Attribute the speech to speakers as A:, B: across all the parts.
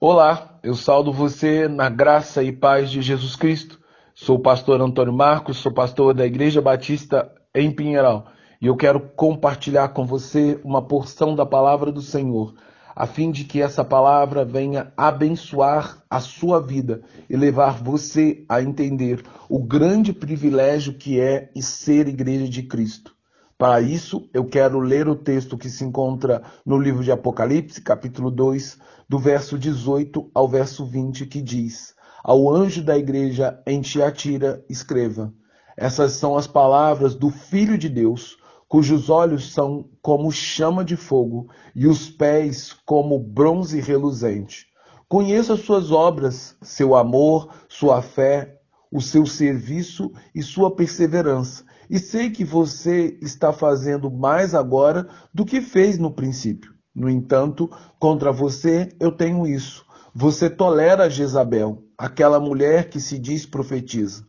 A: Olá, eu saldo você na graça e paz de Jesus Cristo. Sou o pastor Antônio Marcos, sou pastor da Igreja Batista em Pinheiral e eu quero compartilhar com você uma porção da palavra do Senhor, a fim de que essa palavra venha abençoar a sua vida e levar você a entender o grande privilégio que é ser igreja de Cristo. Para isso, eu quero ler o texto que se encontra no livro de Apocalipse, capítulo 2, do verso 18 ao verso 20, que diz: Ao anjo da igreja em Tiatira, escreva: Essas são as palavras do Filho de Deus, cujos olhos são como chama de fogo e os pés como bronze reluzente. Conheço as suas obras, seu amor, sua fé, o seu serviço e sua perseverança e sei que você está fazendo mais agora do que fez no princípio. No entanto, contra você eu tenho isso. Você tolera Jezabel, aquela mulher que se diz profetiza.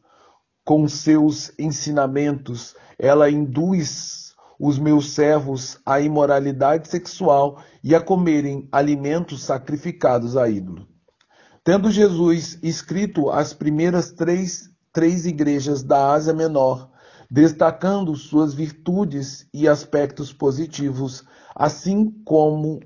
A: Com seus ensinamentos, ela induz os meus servos à imoralidade sexual e a comerem alimentos sacrificados a ídolo. Tendo Jesus escrito as primeiras três, três igrejas da Ásia Menor, destacando suas virtudes e aspectos positivos, assim como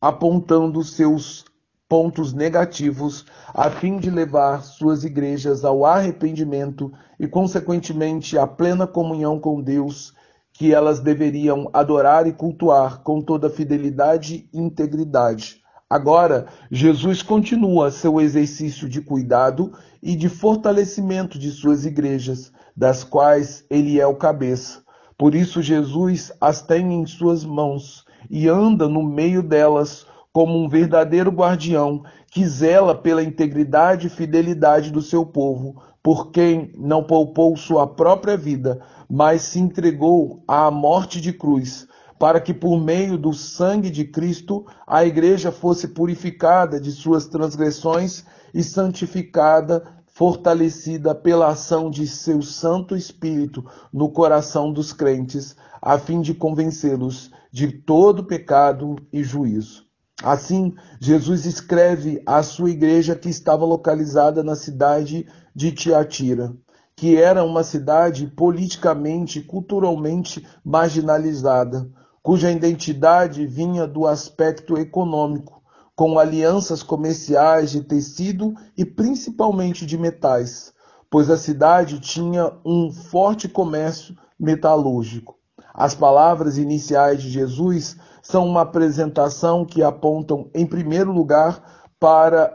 A: apontando seus pontos negativos, a fim de levar suas igrejas ao arrependimento e, consequentemente, à plena comunhão com Deus, que elas deveriam adorar e cultuar com toda fidelidade e integridade Agora, Jesus continua seu exercício de cuidado e de fortalecimento de suas igrejas, das quais ele é o cabeça. Por isso, Jesus as tem em suas mãos e anda no meio delas como um verdadeiro guardião que zela pela integridade e fidelidade do seu povo, por quem não poupou sua própria vida, mas se entregou à morte de cruz para que por meio do sangue de Cristo a igreja fosse purificada de suas transgressões e santificada, fortalecida pela ação de seu Santo Espírito no coração dos crentes, a fim de convencê-los de todo pecado e juízo. Assim, Jesus escreve à sua igreja que estava localizada na cidade de Tiatira que era uma cidade politicamente e culturalmente marginalizada, cuja identidade vinha do aspecto econômico, com alianças comerciais de tecido e principalmente de metais, pois a cidade tinha um forte comércio metalúrgico. As palavras iniciais de Jesus são uma apresentação que apontam, em primeiro lugar, para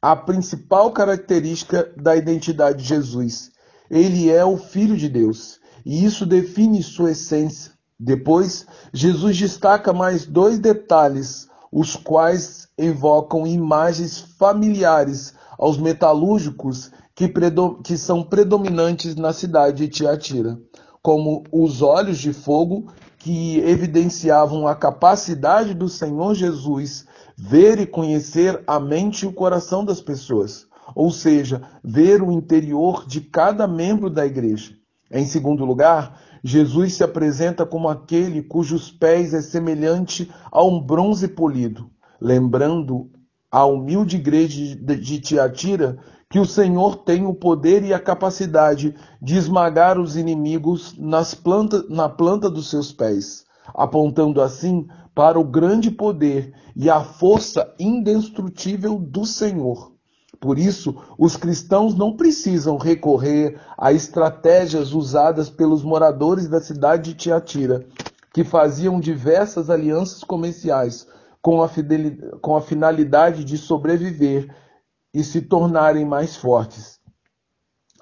A: a principal característica da identidade de Jesus. Ele é o Filho de Deus, e isso define sua essência, depois, Jesus destaca mais dois detalhes, os quais evocam imagens familiares aos metalúrgicos que, que são predominantes na cidade de Tiatira, como os olhos de fogo que evidenciavam a capacidade do Senhor Jesus ver e conhecer a mente e o coração das pessoas, ou seja, ver o interior de cada membro da igreja. Em segundo lugar, Jesus se apresenta como aquele cujos pés é semelhante a um bronze polido, lembrando a humilde igreja de Tiatira que o Senhor tem o poder e a capacidade de esmagar os inimigos planta, na planta dos seus pés, apontando assim para o grande poder e a força indestrutível do Senhor. Por isso, os cristãos não precisam recorrer a estratégias usadas pelos moradores da cidade de Tiatira, que faziam diversas alianças comerciais com a, com a finalidade de sobreviver e se tornarem mais fortes.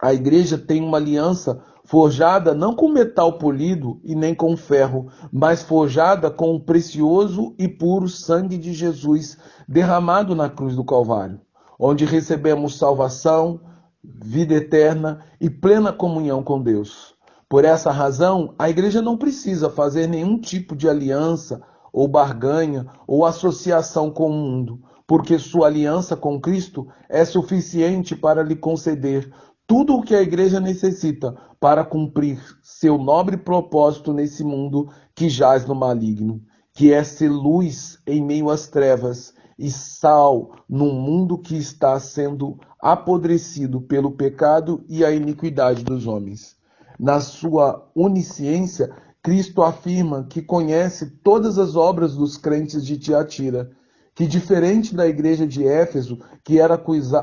A: A igreja tem uma aliança forjada não com metal polido e nem com ferro, mas forjada com o precioso e puro sangue de Jesus derramado na cruz do Calvário onde recebemos salvação, vida eterna e plena comunhão com Deus. Por essa razão, a igreja não precisa fazer nenhum tipo de aliança ou barganha ou associação com o mundo, porque sua aliança com Cristo é suficiente para lhe conceder tudo o que a igreja necessita para cumprir seu nobre propósito nesse mundo que jaz no maligno. que é ser luz em meio às trevas e sal num mundo que está sendo apodrecido pelo pecado e a iniquidade dos homens. Na sua onisciência, Cristo afirma que conhece todas as obras dos crentes de Tiatira, que diferente da igreja de Éfeso, que era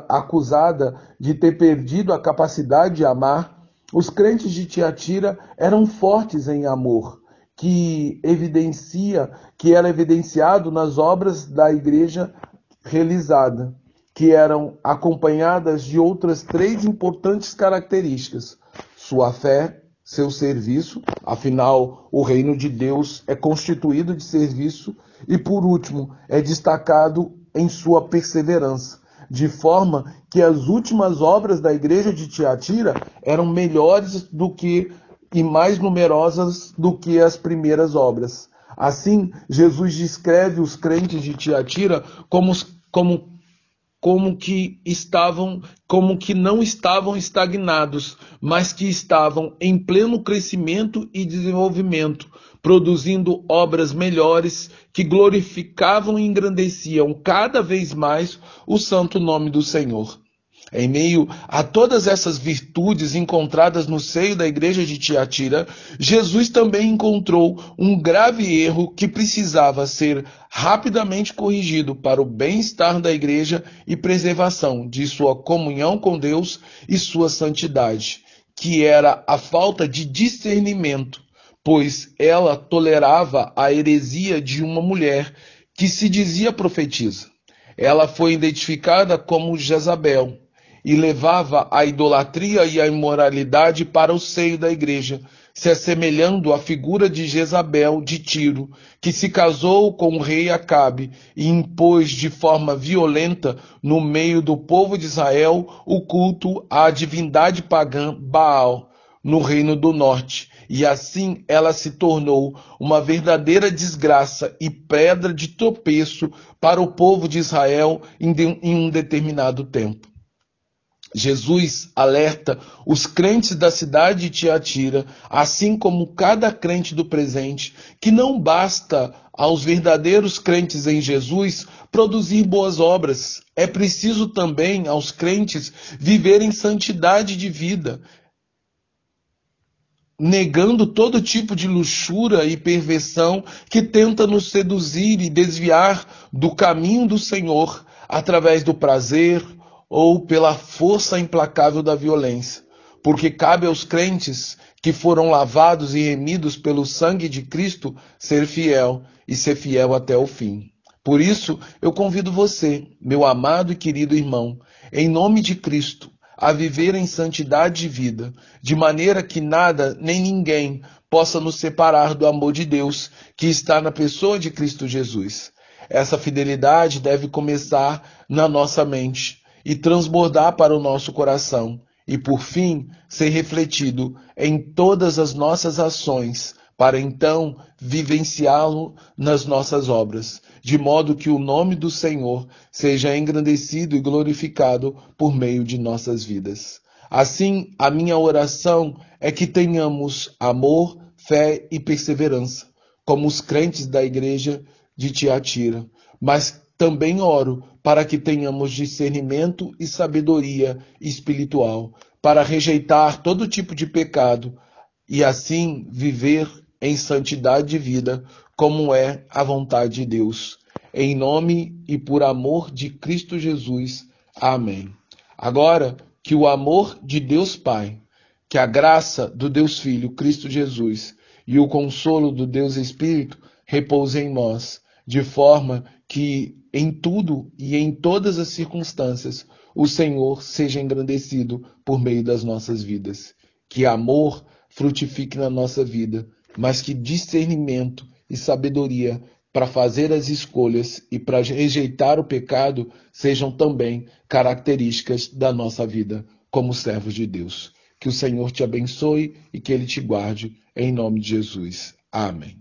A: acusada de ter perdido a capacidade de amar, os crentes de Tiatira eram fortes em amor, que evidencia, que era evidenciado nas obras da igreja realizada, que eram acompanhadas de outras três importantes características: sua fé, seu serviço, afinal, o reino de Deus é constituído de serviço, e por último, é destacado em sua perseverança, de forma que as últimas obras da igreja de Tiatira eram melhores do que e mais numerosas do que as primeiras obras. Assim, Jesus descreve os crentes de Tiatira como, como, como que estavam, como que não estavam estagnados, mas que estavam em pleno crescimento e desenvolvimento, produzindo obras melhores que glorificavam e engrandeciam cada vez mais o santo nome do Senhor. Em meio a todas essas virtudes encontradas no seio da igreja de Tiatira, Jesus também encontrou um grave erro que precisava ser rapidamente corrigido para o bem-estar da igreja e preservação de sua comunhão com Deus e sua santidade, que era a falta de discernimento, pois ela tolerava a heresia de uma mulher que se dizia profetisa. Ela foi identificada como Jezabel e levava a idolatria e a imoralidade para o seio da igreja, se assemelhando à figura de Jezabel de Tiro, que se casou com o rei Acabe e impôs de forma violenta no meio do povo de Israel o culto à divindade pagã Baal no reino do norte. E assim ela se tornou uma verdadeira desgraça e pedra de tropeço para o povo de Israel em um determinado tempo. Jesus alerta os crentes da cidade de Tiatira, assim como cada crente do presente, que não basta aos verdadeiros crentes em Jesus produzir boas obras, é preciso também aos crentes viverem santidade de vida, negando todo tipo de luxúria e perversão que tenta nos seduzir e desviar do caminho do Senhor através do prazer, ou pela força implacável da violência, porque cabe aos crentes que foram lavados e remidos pelo sangue de Cristo ser fiel e ser fiel até o fim. Por isso, eu convido você, meu amado e querido irmão, em nome de Cristo, a viver em santidade de vida, de maneira que nada nem ninguém possa nos separar do amor de Deus que está na pessoa de Cristo Jesus. Essa fidelidade deve começar na nossa mente, e transbordar para o nosso coração, e por fim ser refletido em todas as nossas ações, para então vivenciá-lo nas nossas obras, de modo que o nome do Senhor seja engrandecido e glorificado por meio de nossas vidas. Assim, a minha oração é que tenhamos amor, fé e perseverança, como os crentes da igreja de Tiatira, mas também oro para que tenhamos discernimento e sabedoria espiritual, para rejeitar todo tipo de pecado e assim viver em santidade de vida, como é a vontade de Deus. Em nome e por amor de Cristo Jesus. Amém. Agora, que o amor de Deus Pai, que a graça do Deus Filho, Cristo Jesus, e o consolo do Deus Espírito repousem em nós, de forma que em tudo e em todas as circunstâncias o Senhor seja engrandecido por meio das nossas vidas. Que amor frutifique na nossa vida, mas que discernimento e sabedoria para fazer as escolhas e para rejeitar o pecado sejam também características da nossa vida como servos de Deus. Que o Senhor te abençoe e que ele te guarde, em nome de Jesus. Amém.